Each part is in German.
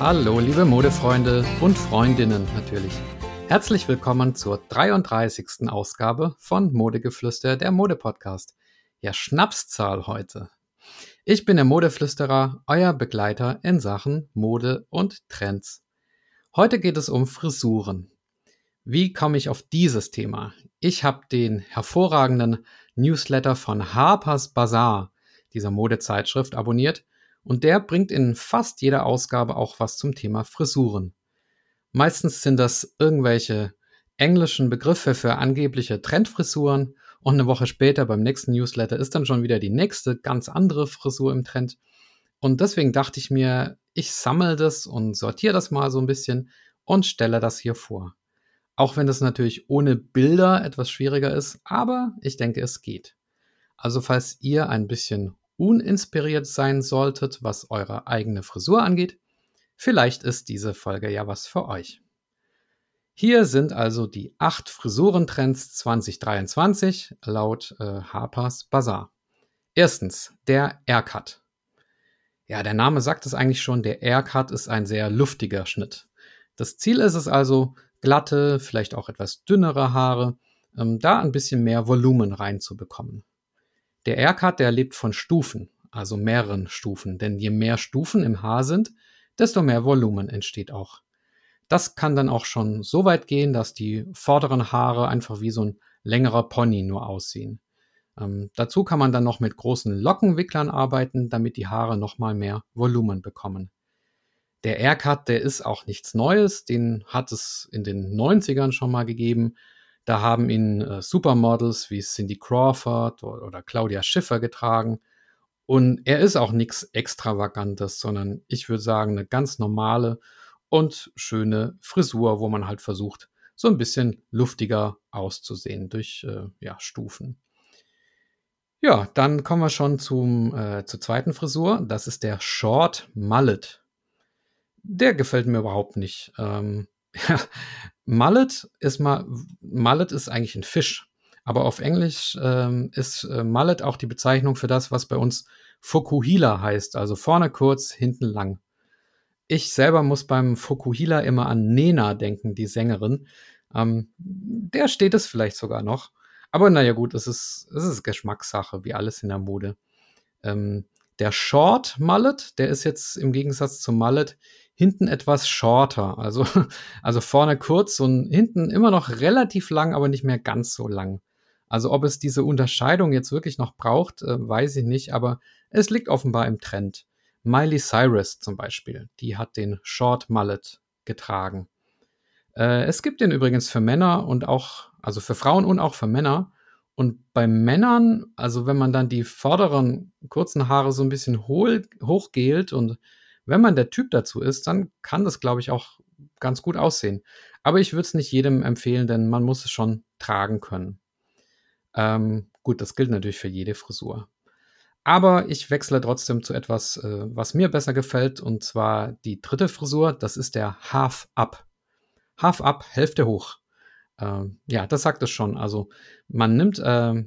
Hallo, liebe Modefreunde und Freundinnen natürlich. Herzlich willkommen zur 33. Ausgabe von Modegeflüster, der Modepodcast. Ja, Schnapszahl heute. Ich bin der Modeflüsterer, euer Begleiter in Sachen Mode und Trends. Heute geht es um Frisuren. Wie komme ich auf dieses Thema? Ich habe den hervorragenden Newsletter von Harper's Bazaar, dieser Modezeitschrift, abonniert und der bringt in fast jeder Ausgabe auch was zum Thema Frisuren. Meistens sind das irgendwelche englischen Begriffe für angebliche Trendfrisuren und eine Woche später beim nächsten Newsletter ist dann schon wieder die nächste ganz andere Frisur im Trend. Und deswegen dachte ich mir, ich sammle das und sortiere das mal so ein bisschen und stelle das hier vor. Auch wenn das natürlich ohne Bilder etwas schwieriger ist, aber ich denke, es geht. Also falls ihr ein bisschen uninspiriert sein solltet, was eure eigene Frisur angeht, vielleicht ist diese Folge ja was für euch. Hier sind also die acht Frisurentrends 2023 laut äh, Harper's Bazaar. Erstens, der Aircut. Ja, der Name sagt es eigentlich schon, der Aircut ist ein sehr luftiger Schnitt. Das Ziel ist es also, glatte, vielleicht auch etwas dünnere Haare, ähm, da ein bisschen mehr Volumen reinzubekommen. Der Aircut, der lebt von Stufen, also mehreren Stufen, denn je mehr Stufen im Haar sind, desto mehr Volumen entsteht auch. Das kann dann auch schon so weit gehen, dass die vorderen Haare einfach wie so ein längerer Pony nur aussehen. Ähm, dazu kann man dann noch mit großen Lockenwicklern arbeiten, damit die Haare nochmal mehr Volumen bekommen. Der Aircut, der ist auch nichts Neues, den hat es in den 90ern schon mal gegeben. Da haben ihn äh, Supermodels wie Cindy Crawford oder, oder Claudia Schiffer getragen. Und er ist auch nichts Extravagantes, sondern ich würde sagen, eine ganz normale und schöne Frisur, wo man halt versucht, so ein bisschen luftiger auszusehen durch äh, ja, Stufen. Ja, dann kommen wir schon zum, äh, zur zweiten Frisur. Das ist der Short Mullet. Der gefällt mir überhaupt nicht. Ähm, ja, Mullet ist mal, Mullet ist eigentlich ein Fisch. Aber auf Englisch ähm, ist äh, Mullet auch die Bezeichnung für das, was bei uns Fukuhila heißt, also vorne kurz, hinten lang. Ich selber muss beim Fukuhila immer an Nena denken, die Sängerin. Ähm, der steht es vielleicht sogar noch. Aber naja, gut, es ist, es ist Geschmackssache, wie alles in der Mode. Ähm, der Short Mullet, der ist jetzt im Gegensatz zum Mullet hinten etwas shorter. Also, also vorne kurz und hinten immer noch relativ lang, aber nicht mehr ganz so lang. Also ob es diese Unterscheidung jetzt wirklich noch braucht, äh, weiß ich nicht, aber es liegt offenbar im Trend. Miley Cyrus zum Beispiel, die hat den Short Mullet getragen. Äh, es gibt den übrigens für Männer und auch, also für Frauen und auch für Männer. Und bei Männern, also wenn man dann die vorderen kurzen Haare so ein bisschen hohl, hochgelt und wenn man der Typ dazu ist, dann kann das, glaube ich, auch ganz gut aussehen. Aber ich würde es nicht jedem empfehlen, denn man muss es schon tragen können. Ähm, gut, das gilt natürlich für jede Frisur. Aber ich wechsle trotzdem zu etwas, äh, was mir besser gefällt, und zwar die dritte Frisur. Das ist der Half Up. Half Up, Hälfte hoch. Ähm, ja, das sagt es schon. Also man nimmt, äh,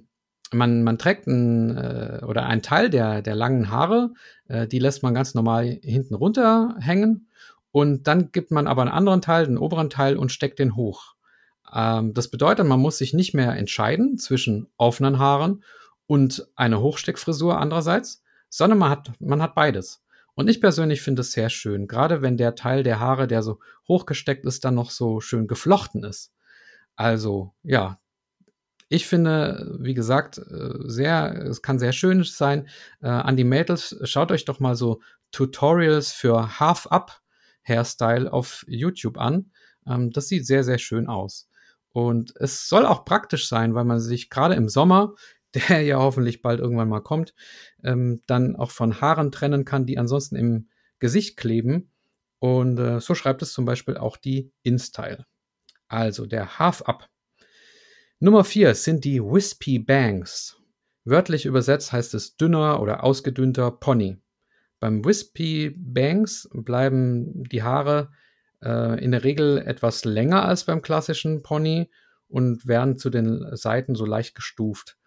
man, man trägt ein, äh, oder einen Teil der, der langen Haare, äh, die lässt man ganz normal hinten runter hängen. Und dann gibt man aber einen anderen Teil, den oberen Teil, und steckt den hoch. Ähm, das bedeutet, man muss sich nicht mehr entscheiden zwischen offenen Haaren und einer Hochsteckfrisur andererseits, sondern man hat, man hat beides. Und ich persönlich finde es sehr schön, gerade wenn der Teil der Haare, der so hochgesteckt ist, dann noch so schön geflochten ist. Also, ja, ich finde, wie gesagt, äh, sehr, es kann sehr schön sein. Äh, an die Mädels, schaut euch doch mal so Tutorials für Half-Up Hairstyle auf YouTube an. Ähm, das sieht sehr, sehr schön aus. Und es soll auch praktisch sein, weil man sich gerade im Sommer, der ja hoffentlich bald irgendwann mal kommt, ähm, dann auch von Haaren trennen kann, die ansonsten im Gesicht kleben. Und äh, so schreibt es zum Beispiel auch die InStyle. Also der Half-Up. Nummer 4 sind die Wispy Bangs. Wörtlich übersetzt heißt es dünner oder ausgedünnter Pony. Beim Wispy Bangs bleiben die Haare äh, in der Regel etwas länger als beim klassischen Pony und werden zu den Seiten so leicht gestuft.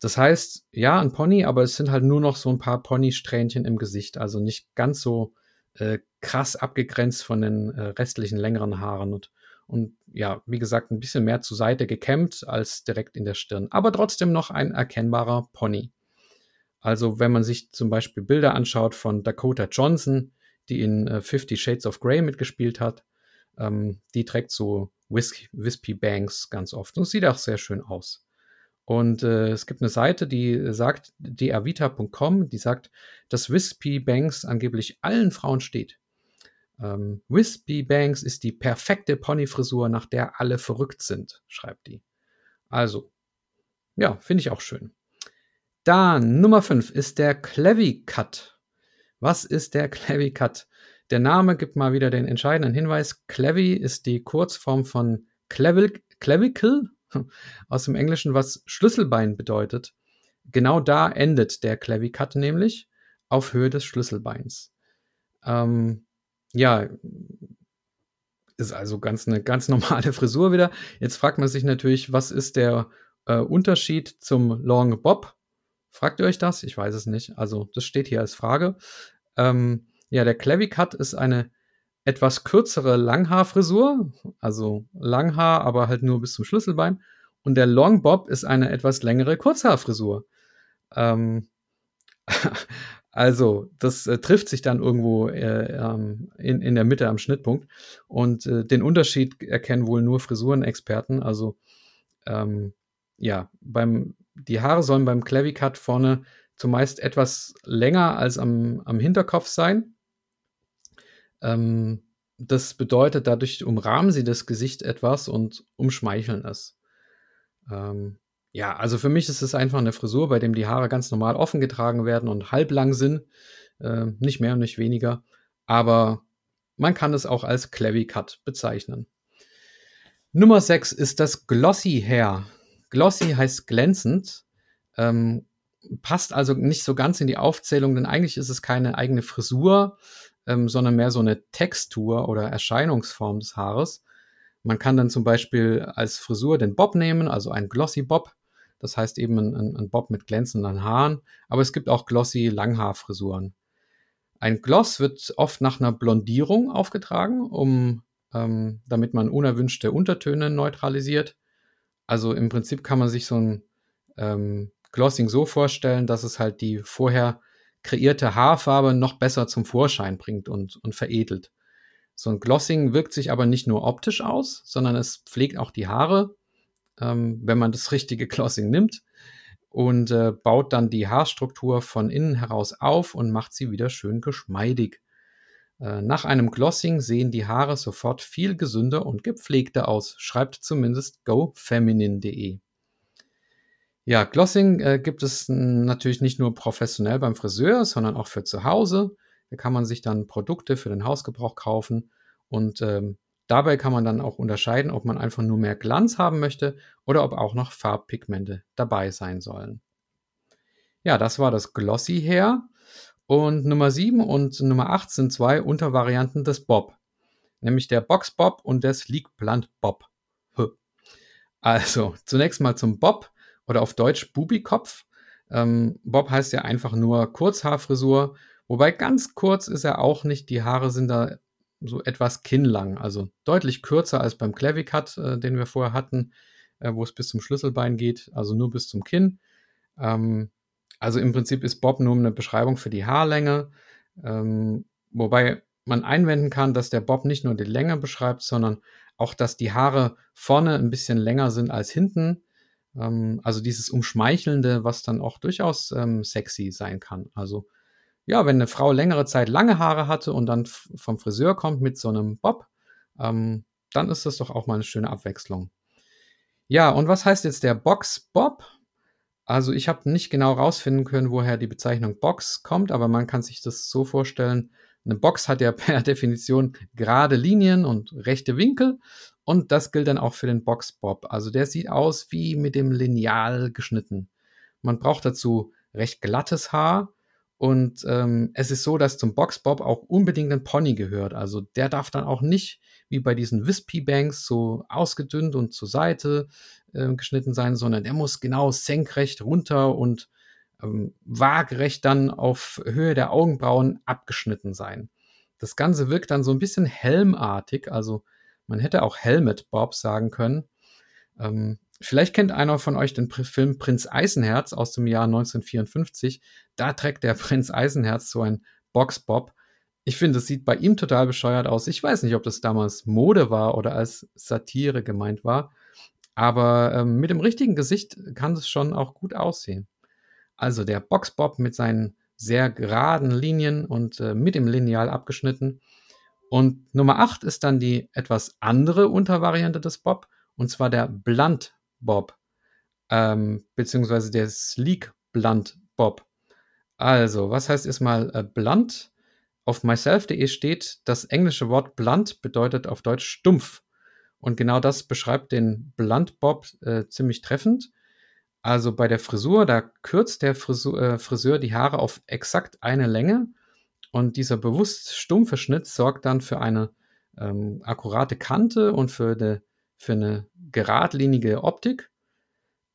Das heißt, ja, ein Pony, aber es sind halt nur noch so ein paar Ponysträhnchen im Gesicht, also nicht ganz so äh, krass abgegrenzt von den äh, restlichen längeren Haaren und, und ja, wie gesagt, ein bisschen mehr zur Seite gekämmt als direkt in der Stirn. Aber trotzdem noch ein erkennbarer Pony. Also, wenn man sich zum Beispiel Bilder anschaut von Dakota Johnson, die in äh, Fifty Shades of Grey mitgespielt hat, ähm, die trägt so Whis Wispy Bangs ganz oft und sieht auch sehr schön aus. Und äh, es gibt eine Seite, die sagt, deavita.com, die sagt, dass Wispy Banks angeblich allen Frauen steht. Ähm, Wispy Banks ist die perfekte Ponyfrisur, nach der alle verrückt sind, schreibt die. Also, ja, finde ich auch schön. Dann Nummer 5 ist der Clevy Cut. Was ist der Clevy Cut? Der Name gibt mal wieder den entscheidenden Hinweis. Clevy ist die Kurzform von Clevic Clavicle aus dem Englischen, was Schlüsselbein bedeutet. Genau da endet der Clevy Cut nämlich auf Höhe des Schlüsselbeins. Ähm, ja, ist also ganz eine ganz normale Frisur wieder. Jetzt fragt man sich natürlich, was ist der äh, Unterschied zum Long Bob? Fragt ihr euch das? Ich weiß es nicht. Also, das steht hier als Frage. Ähm, ja, der Clevy Cut ist eine etwas kürzere Langhaarfrisur, also Langhaar, aber halt nur bis zum Schlüsselbein. Und der Long Bob ist eine etwas längere Kurzhaarfrisur. Ähm, Also, das äh, trifft sich dann irgendwo äh, ähm, in, in der Mitte am Schnittpunkt. Und äh, den Unterschied erkennen wohl nur Frisurenexperten. Also, ähm, ja, beim, die Haare sollen beim Clevy Cut vorne zumeist etwas länger als am, am Hinterkopf sein. Ähm, das bedeutet, dadurch umrahmen sie das Gesicht etwas und umschmeicheln es. Ähm, ja, also für mich ist es einfach eine Frisur, bei dem die Haare ganz normal offen getragen werden und halblang sind. Äh, nicht mehr und nicht weniger. Aber man kann es auch als Clevy Cut bezeichnen. Nummer 6 ist das Glossy Hair. Glossy heißt glänzend. Ähm, passt also nicht so ganz in die Aufzählung, denn eigentlich ist es keine eigene Frisur, ähm, sondern mehr so eine Textur oder Erscheinungsform des Haares. Man kann dann zum Beispiel als Frisur den Bob nehmen, also einen Glossy Bob, das heißt eben ein, ein Bob mit glänzenden Haaren. Aber es gibt auch glossy Langhaarfrisuren. Ein Gloss wird oft nach einer Blondierung aufgetragen, um, ähm, damit man unerwünschte Untertöne neutralisiert. Also im Prinzip kann man sich so ein ähm, Glossing so vorstellen, dass es halt die vorher kreierte Haarfarbe noch besser zum Vorschein bringt und, und veredelt. So ein Glossing wirkt sich aber nicht nur optisch aus, sondern es pflegt auch die Haare ähm, wenn man das richtige Glossing nimmt und äh, baut dann die Haarstruktur von innen heraus auf und macht sie wieder schön geschmeidig. Äh, nach einem Glossing sehen die Haare sofort viel gesünder und gepflegter aus, schreibt zumindest gofeminine.de. Ja, Glossing äh, gibt es natürlich nicht nur professionell beim Friseur, sondern auch für zu Hause. Da kann man sich dann Produkte für den Hausgebrauch kaufen und ähm, Dabei kann man dann auch unterscheiden, ob man einfach nur mehr Glanz haben möchte oder ob auch noch Farbpigmente dabei sein sollen. Ja, das war das Glossy Hair. Und Nummer 7 und Nummer 8 sind zwei Untervarianten des Bob. Nämlich der Box Bob und der Sleek Blunt Bob. Also, zunächst mal zum Bob oder auf Deutsch Bubikopf. Ähm, Bob heißt ja einfach nur Kurzhaarfrisur, wobei ganz kurz ist er auch nicht. Die Haare sind da so etwas kinnlang, also deutlich kürzer als beim Clavicut, äh, den wir vorher hatten, äh, wo es bis zum Schlüsselbein geht, also nur bis zum Kinn. Ähm, also im Prinzip ist Bob nur eine Beschreibung für die Haarlänge, ähm, wobei man einwenden kann, dass der Bob nicht nur die Länge beschreibt, sondern auch, dass die Haare vorne ein bisschen länger sind als hinten. Ähm, also dieses Umschmeichelnde, was dann auch durchaus ähm, sexy sein kann. Also ja, wenn eine Frau längere Zeit lange Haare hatte und dann vom Friseur kommt mit so einem Bob, ähm, dann ist das doch auch mal eine schöne Abwechslung. Ja, und was heißt jetzt der Box Bob? Also ich habe nicht genau rausfinden können, woher die Bezeichnung Box kommt, aber man kann sich das so vorstellen, eine Box hat ja per Definition gerade Linien und rechte Winkel und das gilt dann auch für den Box Bob. Also der sieht aus wie mit dem Lineal geschnitten. Man braucht dazu recht glattes Haar und ähm, es ist so, dass zum Boxbob auch unbedingt ein Pony gehört. Also der darf dann auch nicht wie bei diesen Wispy Banks so ausgedünnt und zur Seite äh, geschnitten sein, sondern der muss genau senkrecht runter und ähm, waagerecht dann auf Höhe der Augenbrauen abgeschnitten sein. Das Ganze wirkt dann so ein bisschen helmartig, also man hätte auch Helmet Bob sagen können. Ähm, vielleicht kennt einer von euch den Film Prinz Eisenherz aus dem Jahr 1954. Da trägt der Prinz Eisenherz so ein Boxbob. Ich finde, es sieht bei ihm total bescheuert aus. Ich weiß nicht, ob das damals Mode war oder als Satire gemeint war. Aber ähm, mit dem richtigen Gesicht kann es schon auch gut aussehen. Also der Boxbob mit seinen sehr geraden Linien und äh, mit dem Lineal abgeschnitten. Und Nummer 8 ist dann die etwas andere Untervariante des Bob, und zwar der Blunt Bob, ähm, beziehungsweise der Sleek Blunt Bob. Also, was heißt erstmal äh, blunt? Auf myself.de steht, das englische Wort blunt bedeutet auf Deutsch stumpf. Und genau das beschreibt den Blunt Bob äh, ziemlich treffend. Also bei der Frisur, da kürzt der Frisur, äh, Friseur die Haare auf exakt eine Länge und dieser bewusst stumpfe Schnitt sorgt dann für eine ähm, akkurate Kante und für, de, für eine geradlinige Optik.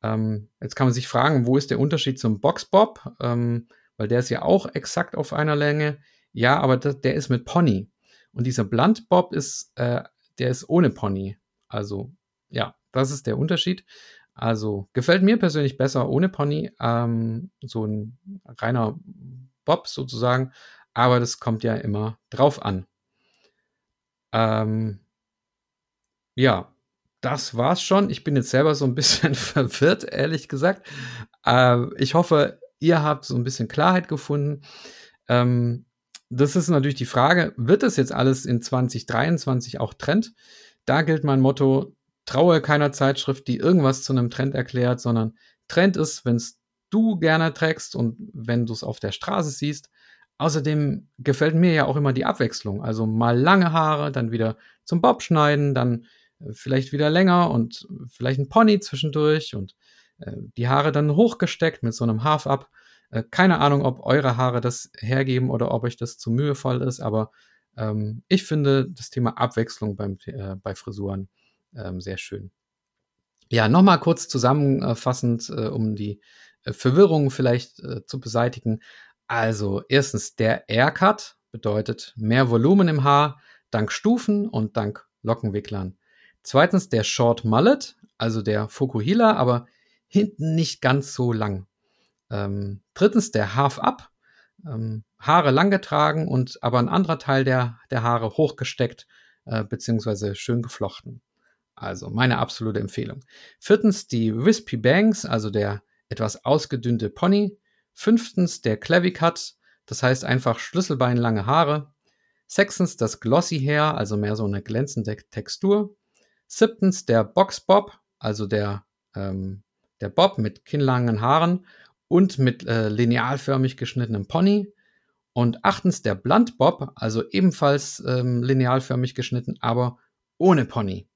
Ähm, jetzt kann man sich fragen, wo ist der Unterschied zum Boxbob? Ähm, weil der ist ja auch exakt auf einer Länge. Ja, aber das, der ist mit Pony. Und dieser Blunt Bob ist, äh, der ist ohne Pony. Also, ja, das ist der Unterschied. Also gefällt mir persönlich besser ohne Pony, ähm, so ein reiner Bob sozusagen, aber das kommt ja immer drauf an. Ähm, ja, das war's schon. Ich bin jetzt selber so ein bisschen verwirrt, ehrlich gesagt. Äh, ich hoffe, ihr habt so ein bisschen Klarheit gefunden. Ähm, das ist natürlich die Frage, wird das jetzt alles in 2023 auch Trend? Da gilt mein Motto, traue keiner Zeitschrift, die irgendwas zu einem Trend erklärt, sondern Trend ist, wenn es du gerne trägst und wenn du es auf der Straße siehst. Außerdem gefällt mir ja auch immer die Abwechslung. Also mal lange Haare, dann wieder zum Bob schneiden, dann vielleicht wieder länger und vielleicht ein Pony zwischendurch und äh, die Haare dann hochgesteckt mit so einem Half-Up. Äh, keine Ahnung, ob eure Haare das hergeben oder ob euch das zu mühevoll ist, aber ähm, ich finde das Thema Abwechslung beim, äh, bei Frisuren ähm, sehr schön. Ja, nochmal kurz zusammenfassend, äh, um die äh, Verwirrung vielleicht äh, zu beseitigen. Also, erstens, der Aircut bedeutet mehr Volumen im Haar dank Stufen und dank Lockenwicklern. Zweitens, der Short Mullet, also der Fokuhila, aber hinten nicht ganz so lang. Ähm, drittens, der Half Up, ähm, Haare lang getragen und aber ein anderer Teil der, der Haare hochgesteckt äh, beziehungsweise schön geflochten. Also meine absolute Empfehlung. Viertens die Wispy Bangs, also der etwas ausgedünnte Pony. Fünftens der Clavicut, das heißt einfach schlüsselbeinlange Haare. Sechstens das Glossy Hair, also mehr so eine glänzende Textur. Siebtens der Box Bob, also der, ähm, der Bob mit kinnlangen Haaren und mit äh, linealförmig geschnittenem Pony. Und achtens der Blunt Bob, also ebenfalls ähm, linealförmig geschnitten, aber ohne Pony.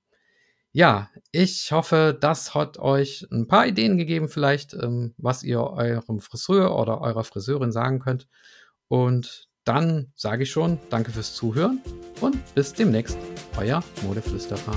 Ja, ich hoffe, das hat euch ein paar Ideen gegeben, vielleicht, ähm, was ihr eurem Friseur oder eurer Friseurin sagen könnt. Und dann sage ich schon, danke fürs Zuhören und bis demnächst, euer Modeflüsterer.